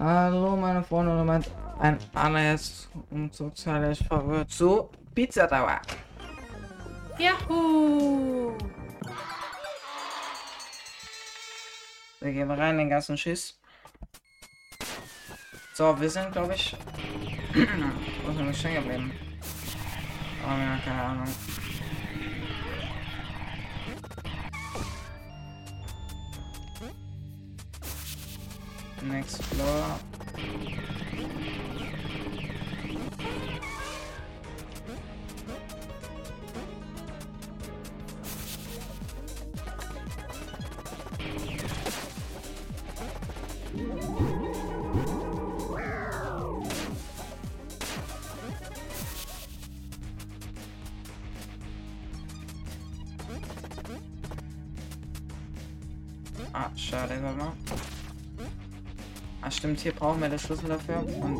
Hallo meine Freunde und mein ein allererst soziales verwirrt zu Pizza Tower. Juhu! Wir gehen rein in den ganzen Schiss. So, wir sind glaube ich. Wo sind wir stehen geblieben? Oh, ja, keine Ahnung. Next floor. Ah, schade, warte mal. Ah, stimmt, hier brauchen wir den Schlüssel dafür. Und.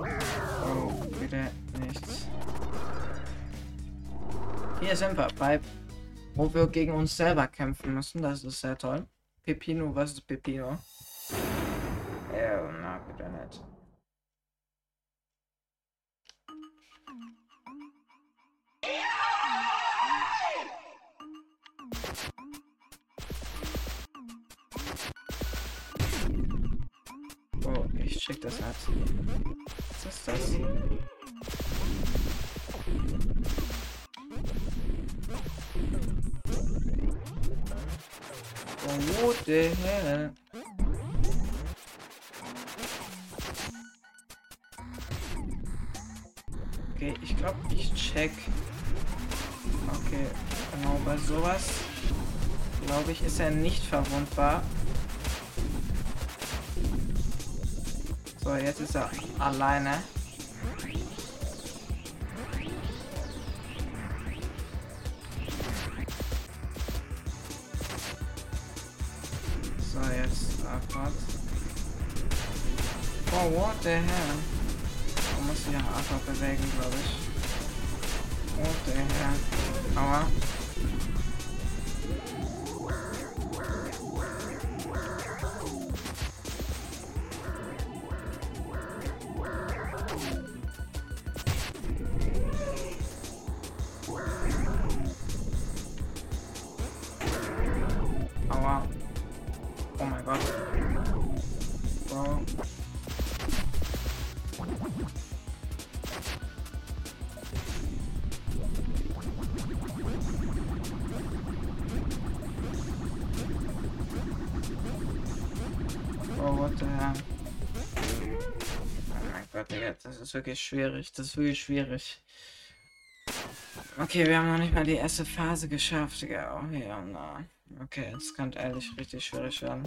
Oh, wieder nichts. Hier sind wir, bei. Wo wir gegen uns selber kämpfen müssen. Das ist sehr toll. Pepino, was ist Pepino? Ja, na, bitte nicht. Check das ab. Was ist das? Oh, what the hell? Okay, ich glaube, ich check. Okay, genau bei sowas, glaube ich, ist er nicht verwundbar. So, jetzt ist er alleine. So, jetzt Akkord. Oh, what the hell? Man muss sich ja einfach bewegen, glaube ich. What the hell? Aua. Aua. Oh mein Gott. Hell? Oh mein Gott, Digga, das ist wirklich schwierig. Das ist wirklich schwierig. Okay, wir haben noch nicht mal die erste Phase geschafft. Oh ja, na. Okay, es kann ehrlich richtig schwierig werden.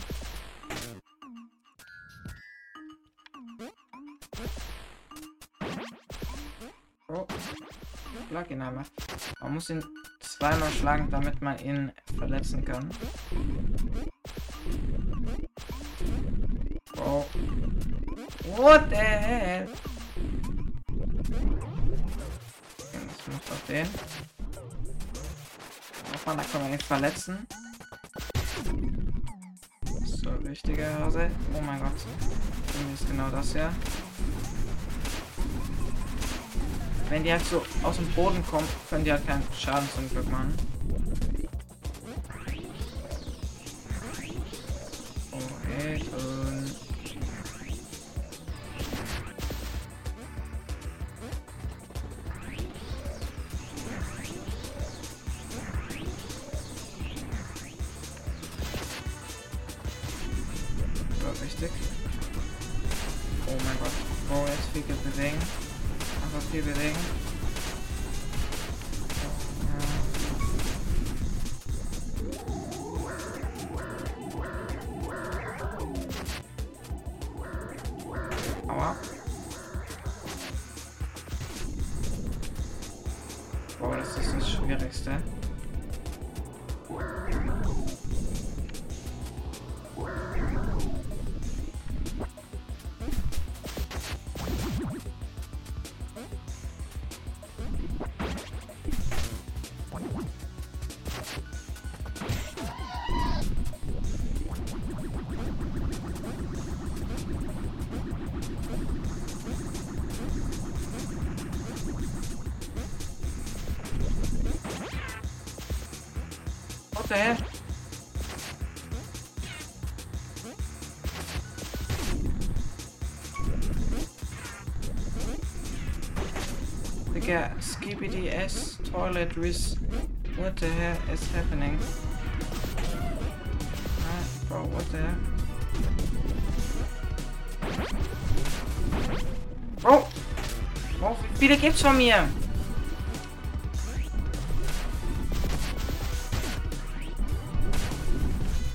Oh, schlag ihn einmal. Man muss ihn zweimal schlagen, damit man ihn verletzen kann. Oh. What the hell? Muss auf den. Nochmal, da kann man ihn verletzen. So, richtige Hase. Oh mein Gott. Ist genau das ja. Wenn die halt so aus dem Boden kommen, können die halt keinen Schaden zum Glück machen. Boah, das ist das Schwierigste. Digga, Skibidi Toilet with What the hell is happening? Ah, bro, what the hell? Bro! Bro, wie viele gibt's von mir?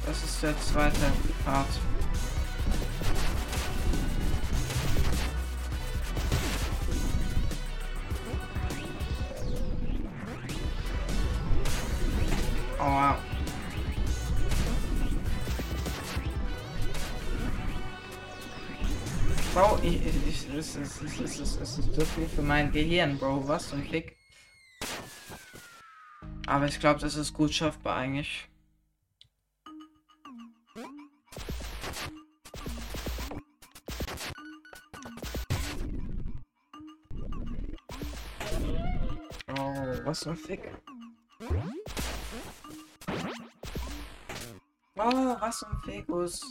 Das ist der zweite Part. Wow. Bro, ich, ich, ich, es, ist, es, ist, es, ist, es ist so viel für mein Gehirn, Bro. Was zum Fick? Aber ich glaube, das ist gut schaffbar eigentlich. Oh, was zum Fick? Oh, was zum Fikus?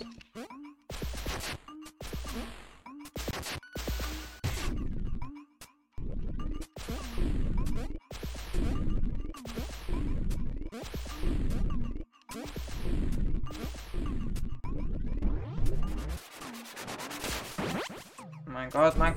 Mein Gott, mein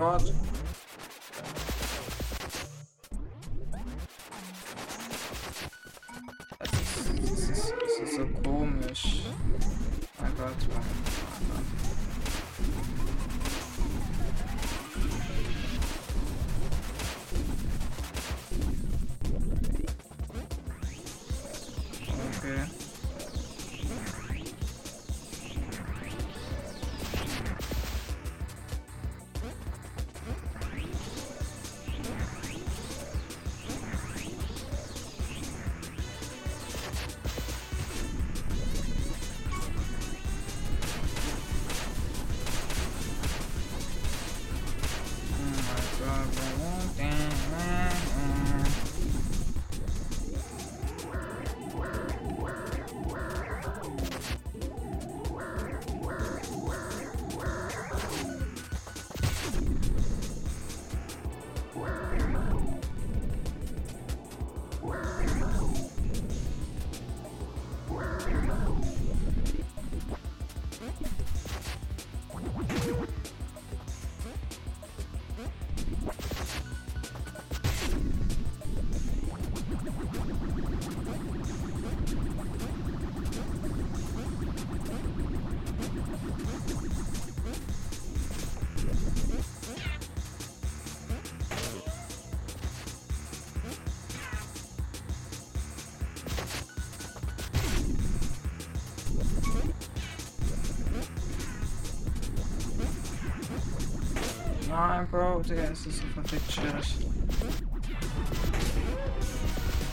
Nein, Bro, Digga, es ist so verfickt schwierig.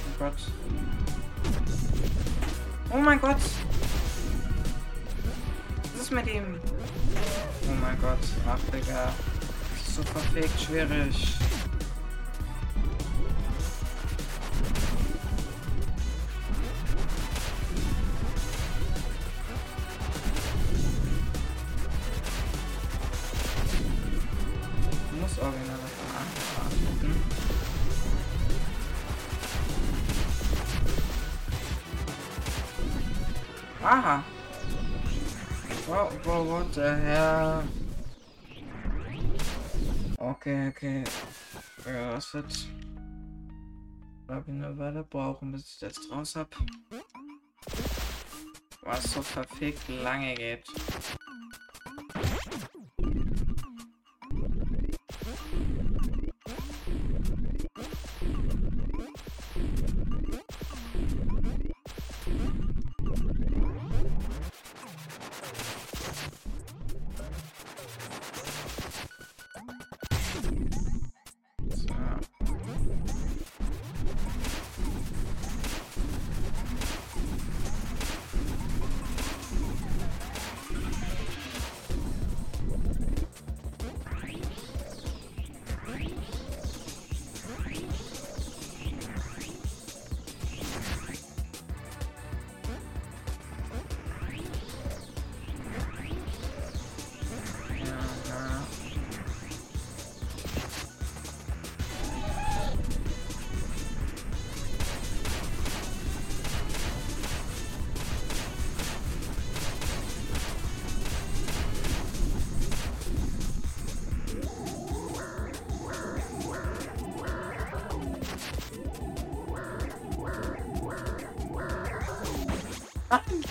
Oh Gott. Oh mein Gott! Was ist mit ihm? Oh mein Gott, ach Digga. So verfickt schwierig. Aha. Bro, bro, what the hell? Okay, okay. Ja, das wird. Glaube ich eine Weile brauchen, bis ich das raus hab. Was so verfickt lange geht. I'm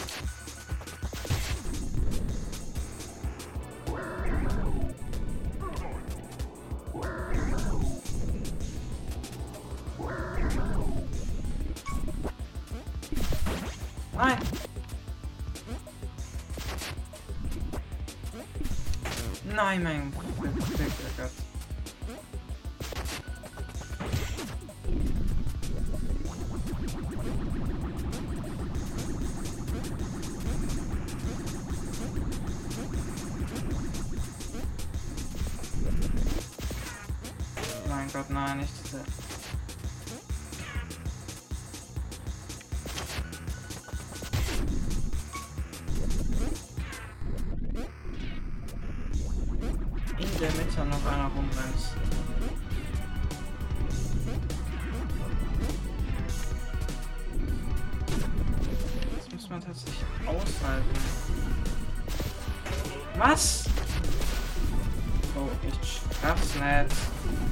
Mein Gott, nein, nicht diese. In der Mitte noch einer rumrennt. Das muss man tatsächlich aushalten. Was? Oh, ich schaff's nicht.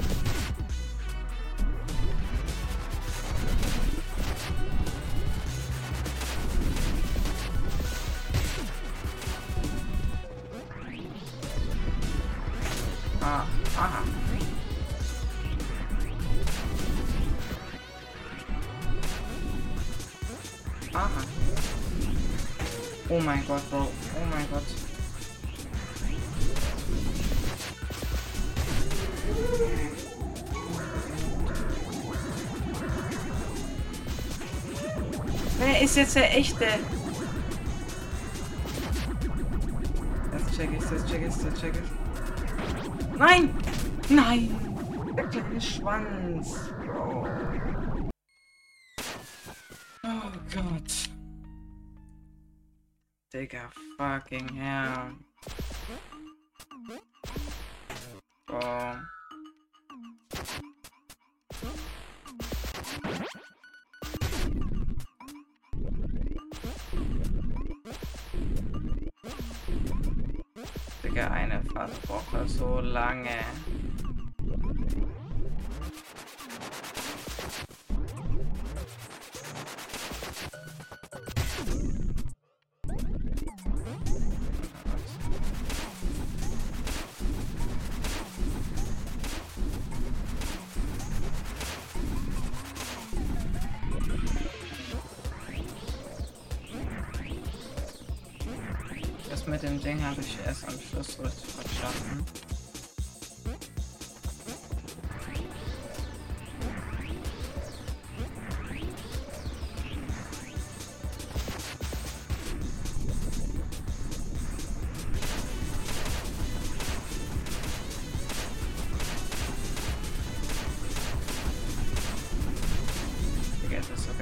Ist jetzt der echte? Das check ich, das check ich, das check ich. Nein! Nein! Der kleine Schwanz. Bro. Oh Gott. Digga, fucking hell. Oh. Braucht so lange. Das mit dem Ding habe ich erst am Schluss richtig verstanden. Digga, das ist so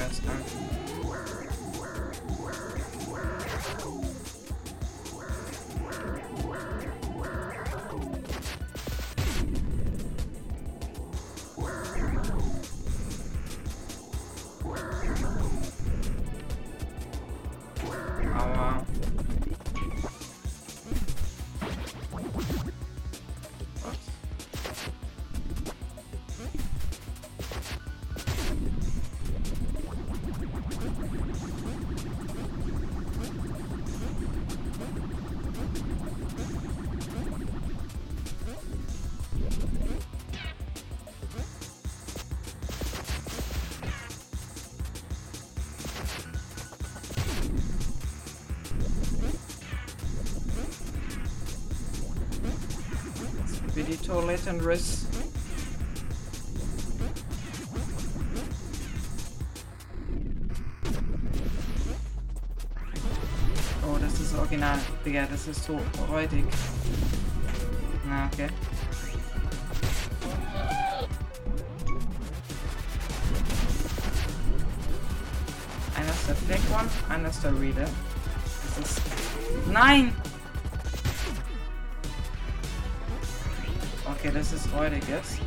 Wie die Toilettenriss. Oh, das ist original. Digga, das ist so räudig. Na, okay. Einer ist der Fake One, einer ist der Reader. Das ist. Nein! Okay, das ist räudig jetzt.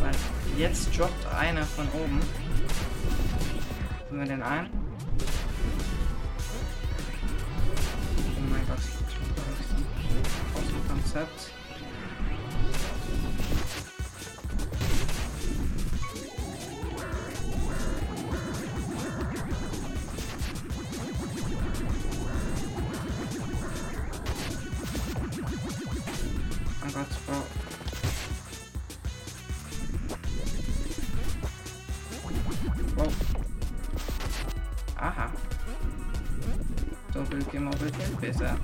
Weil jetzt droppt einer von oben. Tun wir den ein? Oh mein Gott. Aus dem Konzept. Oh mein Gott, Bro. Besser.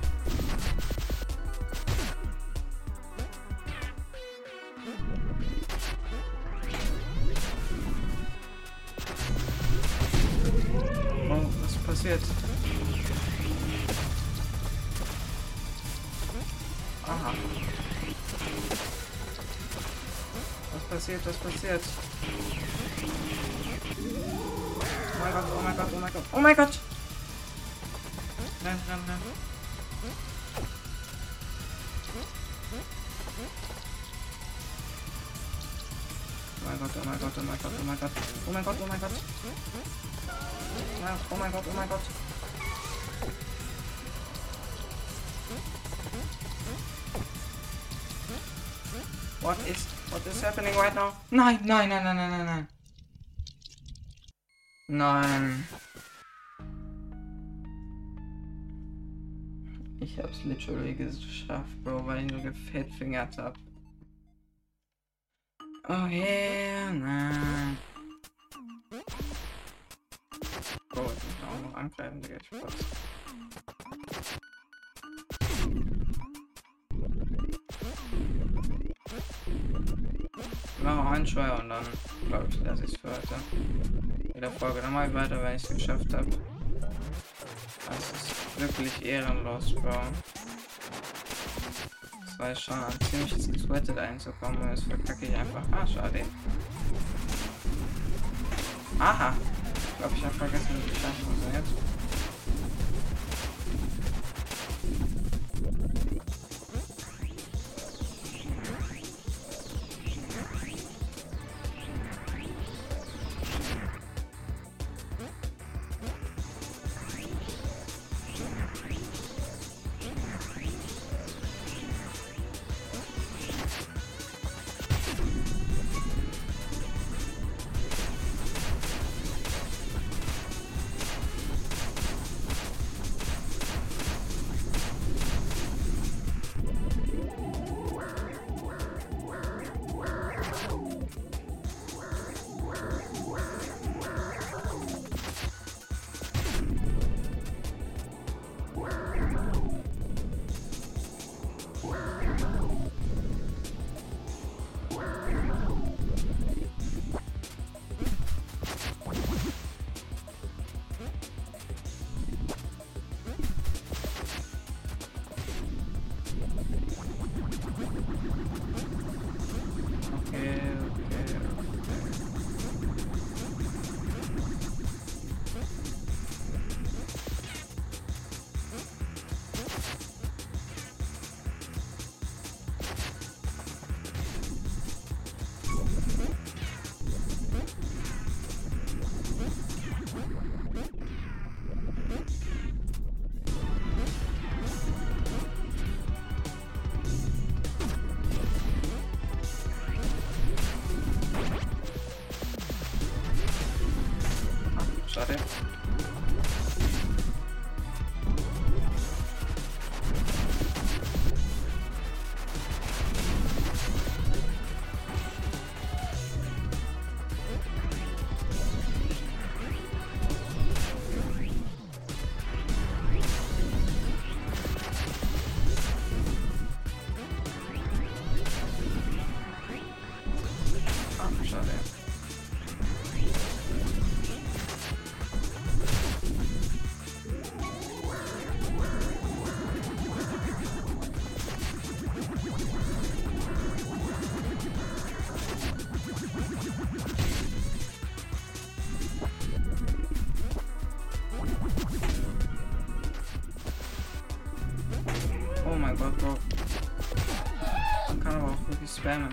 Oh, was passiert? Aha. Was passiert? Was passiert? Oh mein Gott, oh mein Gott, oh mein Gott, oh mein Gott! Oh mein Gott, oh mein Gott, oh mein Gott, oh mein Gott, oh mein Gott, oh mein Gott. Oh oh mein Gott. What is what is happening right now? Nein, nein, nein, nein, nein, nein, nein. Nein. Ich hab's literally geschafft, Bro, weil ich nur gefettfingert hab. Oh yeah, nein. Bro, ich muss auch noch angreifen, Digga, Spaß. Wir machen einen Schweier und dann, glaube ich, lasse ich es für heute. In der Folge dann mal weiter, wenn ich es geschafft habe. Das ist wirklich ehrenlos, Bro. Das war schon ein ziemliches Gesweatet einzukommen und jetzt verkacke ich einfach. Ah, schade. Aha. Ich glaube, ich habe vergessen, wie die Chance funktioniert. Aber auch wirklich spammen.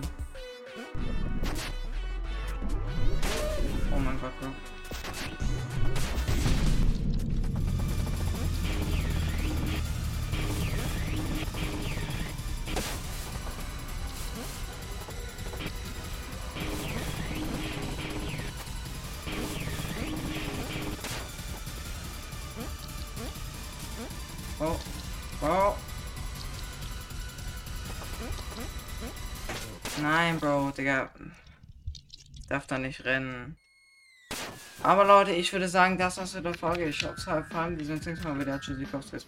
Oh mein Gott, Bro. Digga. Darf da nicht rennen. Aber Leute, ich würde sagen, das war's mit der Folge. Ich hoffe, es hat gefallen. Wir sehen uns nächstes Mal wieder. Tschüssi, Boxes.